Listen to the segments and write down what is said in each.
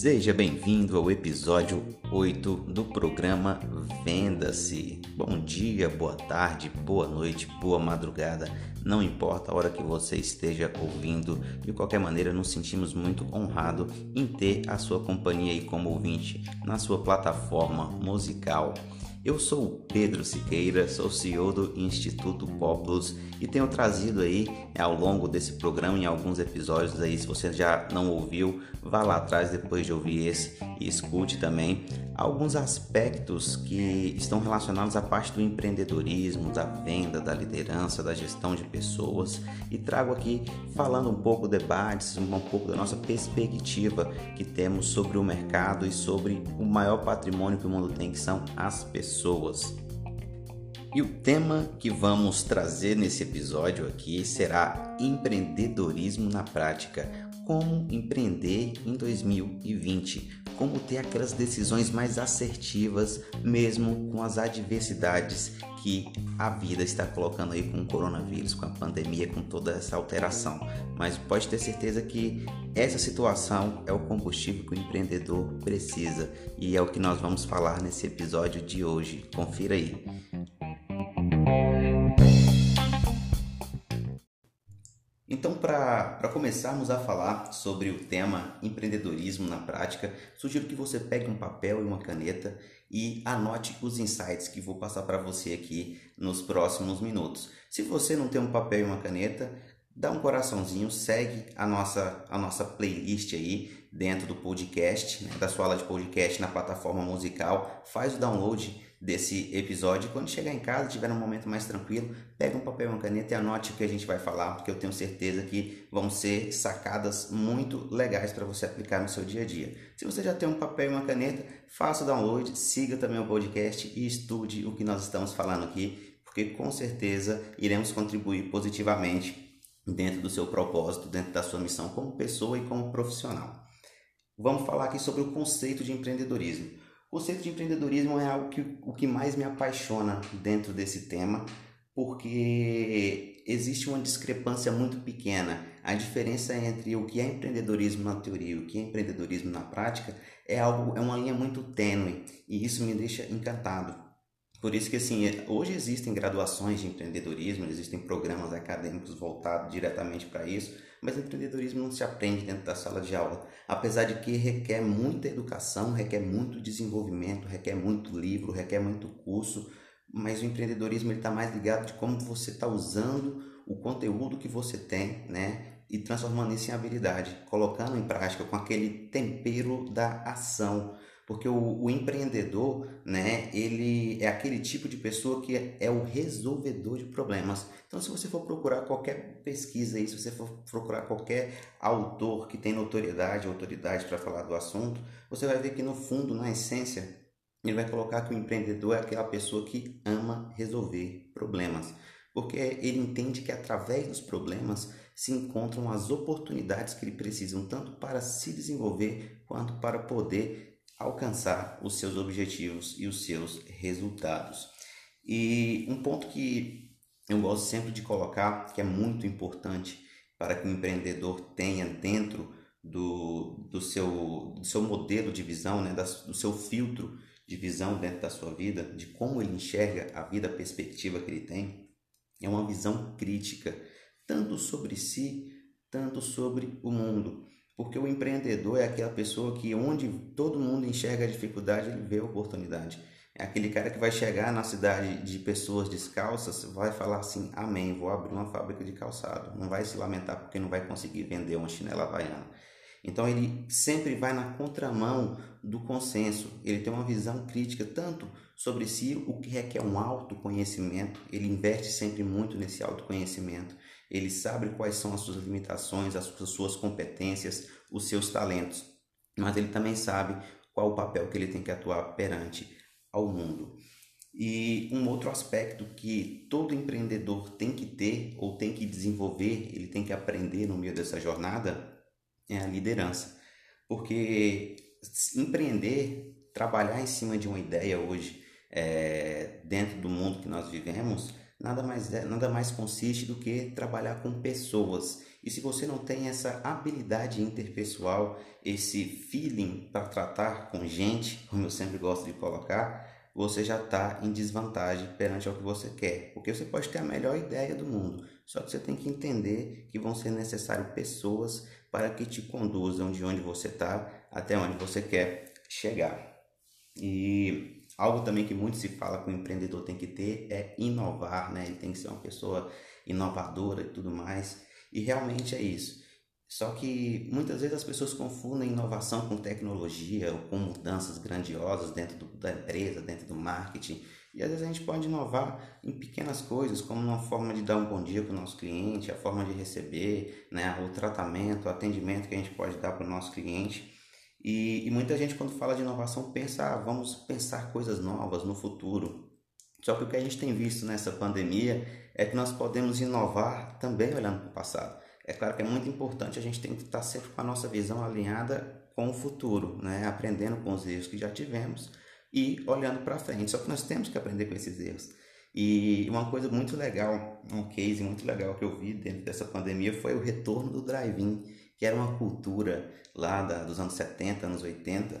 Seja bem-vindo ao episódio 8 do programa Venda-se. Bom dia, boa tarde, boa noite, boa madrugada, não importa a hora que você esteja ouvindo, de qualquer maneira nos sentimos muito honrados em ter a sua companhia aí como ouvinte na sua plataforma musical. Eu sou Pedro Siqueira, sou CEO do Instituto Populus e tenho trazido aí ao longo desse programa em alguns episódios aí, se você já não ouviu, vá lá atrás depois de ouvir esse e escute também alguns aspectos que estão relacionados à parte do empreendedorismo, da venda, da liderança, da gestão de pessoas e trago aqui falando um pouco debates, um pouco da nossa perspectiva que temos sobre o mercado e sobre o maior patrimônio que o mundo tem, que são as pessoas. E o tema que vamos trazer nesse episódio aqui será empreendedorismo na prática. Como empreender em 2020? Como ter aquelas decisões mais assertivas, mesmo com as adversidades que a vida está colocando aí com o coronavírus, com a pandemia, com toda essa alteração. Mas pode ter certeza que essa situação é o combustível que o empreendedor precisa e é o que nós vamos falar nesse episódio de hoje. Confira aí. Então, para começarmos a falar sobre o tema empreendedorismo na prática, sugiro que você pegue um papel e uma caneta e anote os insights que vou passar para você aqui nos próximos minutos. Se você não tem um papel e uma caneta, dá um coraçãozinho, segue a nossa, a nossa playlist aí dentro do podcast, né, da sua aula de podcast na plataforma musical, faz o download desse episódio. Quando chegar em casa, tiver um momento mais tranquilo, pega um papel e uma caneta e anote o que a gente vai falar, porque eu tenho certeza que vão ser sacadas muito legais para você aplicar no seu dia a dia. Se você já tem um papel e uma caneta, faça o download, siga também o podcast e estude o que nós estamos falando aqui, porque com certeza iremos contribuir positivamente dentro do seu propósito, dentro da sua missão como pessoa e como profissional. Vamos falar aqui sobre o conceito de empreendedorismo. O conceito de empreendedorismo é algo que o que mais me apaixona dentro desse tema, porque existe uma discrepância muito pequena. A diferença entre o que é empreendedorismo na teoria e o que é empreendedorismo na prática é algo é uma linha muito tênue e isso me deixa encantado. Por isso que assim, hoje existem graduações de empreendedorismo, existem programas acadêmicos voltados diretamente para isso, mas empreendedorismo não se aprende dentro da sala de aula, apesar de que requer muita educação, requer muito desenvolvimento, requer muito livro, requer muito curso, mas o empreendedorismo está mais ligado de como você está usando o conteúdo que você tem, né? E transformando isso em habilidade, colocando em prática com aquele tempero da ação porque o, o, empreendedor, né, ele é aquele tipo de pessoa que é, o resolvedor de problemas. Então, se você for procurar qualquer pesquisa aí, se você for procurar qualquer autor que tem notoriedade, autoridade para falar do assunto, você vai ver que no fundo, na essência, ele vai colocar que o empreendedor é aquela pessoa que ama resolver problemas. Porque ele entende que através dos problemas se encontram as oportunidades que ele precisa, tanto para se desenvolver quanto para poder alcançar os seus objetivos e os seus resultados. E um ponto que eu gosto sempre de colocar, que é muito importante para que o empreendedor tenha dentro do, do, seu, do seu modelo de visão, né, do seu filtro de visão dentro da sua vida, de como ele enxerga a vida, a perspectiva que ele tem, é uma visão crítica, tanto sobre si, tanto sobre o mundo. Porque o empreendedor é aquela pessoa que onde todo mundo enxerga a dificuldade, ele vê a oportunidade. É aquele cara que vai chegar na cidade de pessoas descalças, vai falar assim: Amém, vou abrir uma fábrica de calçado. Não vai se lamentar porque não vai conseguir vender uma chinela havaiana. Então ele sempre vai na contramão do consenso. Ele tem uma visão crítica tanto sobre si, o que requer um autoconhecimento. Ele investe sempre muito nesse autoconhecimento ele sabe quais são as suas limitações, as suas competências, os seus talentos, mas ele também sabe qual o papel que ele tem que atuar perante ao mundo. E um outro aspecto que todo empreendedor tem que ter ou tem que desenvolver, ele tem que aprender no meio dessa jornada é a liderança. Porque empreender, trabalhar em cima de uma ideia hoje, é, dentro do mundo que nós vivemos, nada mais, é, nada mais consiste do que trabalhar com pessoas. E se você não tem essa habilidade interpessoal, esse feeling para tratar com gente, como eu sempre gosto de colocar, você já está em desvantagem perante ao que você quer. Porque você pode ter a melhor ideia do mundo, só que você tem que entender que vão ser necessárias pessoas para que te conduzam de onde você está até onde você quer chegar. E algo também que muito se fala que o empreendedor tem que ter é inovar, né? Ele tem que ser uma pessoa inovadora e tudo mais. E realmente é isso. Só que muitas vezes as pessoas confundem inovação com tecnologia ou com mudanças grandiosas dentro do, da empresa, dentro do marketing. E às vezes a gente pode inovar em pequenas coisas, como uma forma de dar um bom dia para o nosso cliente, a forma de receber, né, o tratamento, o atendimento que a gente pode dar para o nosso cliente. E, e, muita gente, quando fala de inovação, pensa, ah, vamos pensar coisas novas no futuro. Só que o que a gente tem visto nessa pandemia é que nós podemos inovar também olhando para o passado. É claro que é muito importante a gente tem que estar sempre com a nossa visão alinhada com o futuro, né? aprendendo com os erros que já tivemos e olhando para frente. Só que nós temos que aprender com esses erros. E uma coisa muito legal, um case muito legal que eu vi dentro dessa pandemia foi o retorno do drive-in, que era uma cultura lá da, dos anos 70, anos 80,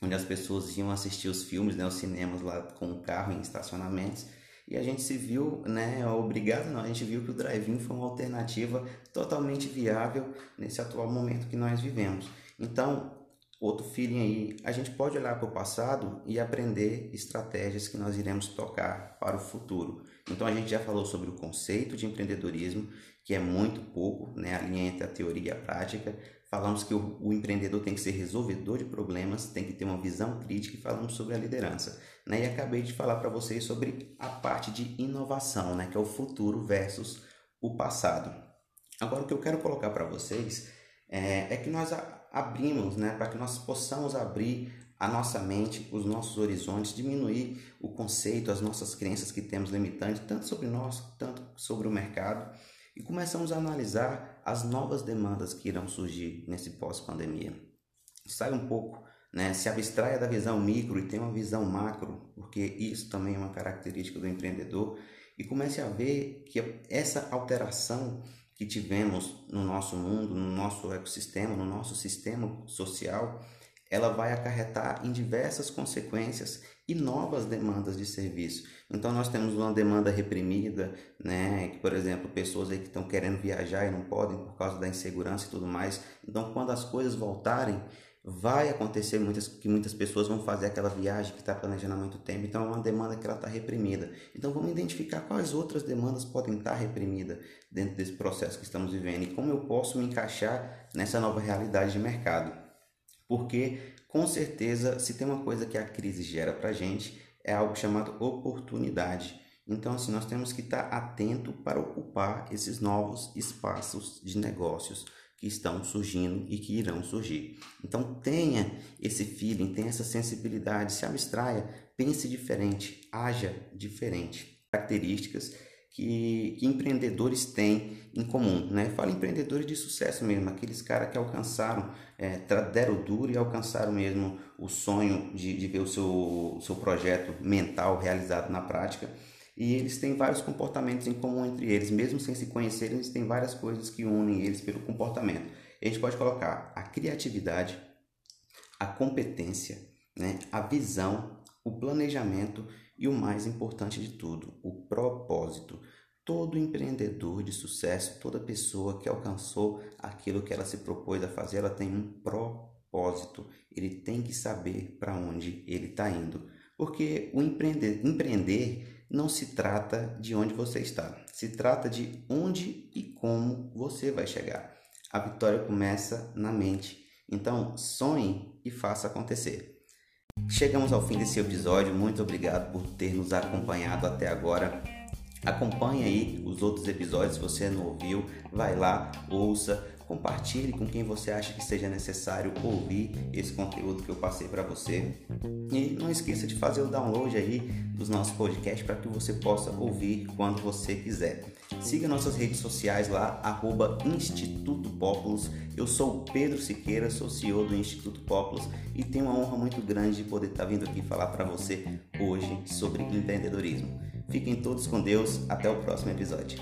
onde as pessoas iam assistir os filmes, né, os cinemas lá com o carro em estacionamentos e a gente se viu, né, obrigado não, a gente viu que o drive-in foi uma alternativa totalmente viável nesse atual momento que nós vivemos. Então, outro feeling aí, a gente pode olhar para o passado e aprender estratégias que nós iremos tocar para o futuro. Então, a gente já falou sobre o conceito de empreendedorismo, que é muito pouco, né, a linha entre a teoria e a prática. Falamos que o, o, empreendedor tem que ser resolvedor de problemas, tem que ter uma visão crítica e falamos sobre a liderança. Né? E acabei de falar para vocês sobre a parte de inovação, né? que é o futuro versus o passado. Agora, o que eu quero colocar para vocês é, é, que nós abrimos, né? para que nós possamos abrir a nossa mente, os nossos horizontes, diminuir o conceito, as nossas crenças que temos limitantes, tanto sobre nós, tanto sobre o mercado e começamos a analisar as novas demandas que irão surgir nesse pós-pandemia. Sai um pouco, né, se abstraia da visão micro e tenha uma visão macro, porque isso também é uma característica do empreendedor, e comece a ver que essa alteração que tivemos no nosso mundo, no nosso ecossistema, no nosso sistema social, ela vai acarretar em diversas consequências e novas demandas de serviço. Então nós temos uma demanda reprimida, né, que por exemplo, pessoas aí que estão querendo viajar e não podem por causa da insegurança e tudo mais. Então quando as coisas voltarem, vai acontecer muitas que muitas pessoas vão fazer aquela viagem que está planejando há muito tempo. Então é uma demanda que ela está reprimida. Então vamos identificar quais outras demandas podem estar tá reprimidas dentro desse processo que estamos vivendo e como eu posso me encaixar nessa nova realidade de mercado. Porque, com certeza, se tem uma coisa que a crise gera para a gente, é algo chamado oportunidade. Então, assim, nós temos que estar atento para ocupar esses novos espaços de negócios que estão surgindo e que irão surgir. Então, tenha esse feeling, tenha essa sensibilidade, se abstraia, pense diferente, haja diferente. Características que, que, empreendedores têm em comum, né? Fala empreendedores de sucesso mesmo, aqueles caras que alcançaram, é, deram duro e alcançaram mesmo o sonho de, de ver o seu, o seu projeto mental realizado na prática. E eles têm vários comportamentos em comum entre eles, mesmo sem se conhecerem, eles têm várias coisas que unem eles pelo comportamento. a gente pode colocar a criatividade, a competência, né? a visão, o planejamento e o mais importante de tudo, o propósito. Todo empreendedor de sucesso, toda pessoa que alcançou aquilo que ela se propôs a fazer, ela tem um propósito. Ele tem que saber para onde ele está indo. Porque o empreender, empreender não se trata de onde você está, se trata de onde e como você vai chegar. A vitória começa na mente. Então, sonhe e faça acontecer. Chegamos ao fim desse episódio. Muito obrigado por ter nos acompanhado até agora. Acompanhe aí os outros episódios se você não ouviu, vai lá, ouça, compartilhe com quem você acha que seja necessário ouvir esse conteúdo que eu passei para você. E não esqueça de fazer o download aí dos nossos podcasts para que você possa ouvir quando você quiser. Siga nossas redes sociais lá, arroba Instituto Populus. Eu sou Pedro Siqueira, sou CEO do Instituto Populus e tenho uma honra muito grande de poder estar vindo aqui falar para você hoje sobre empreendedorismo. Fiquem todos com Deus. Até o próximo episódio.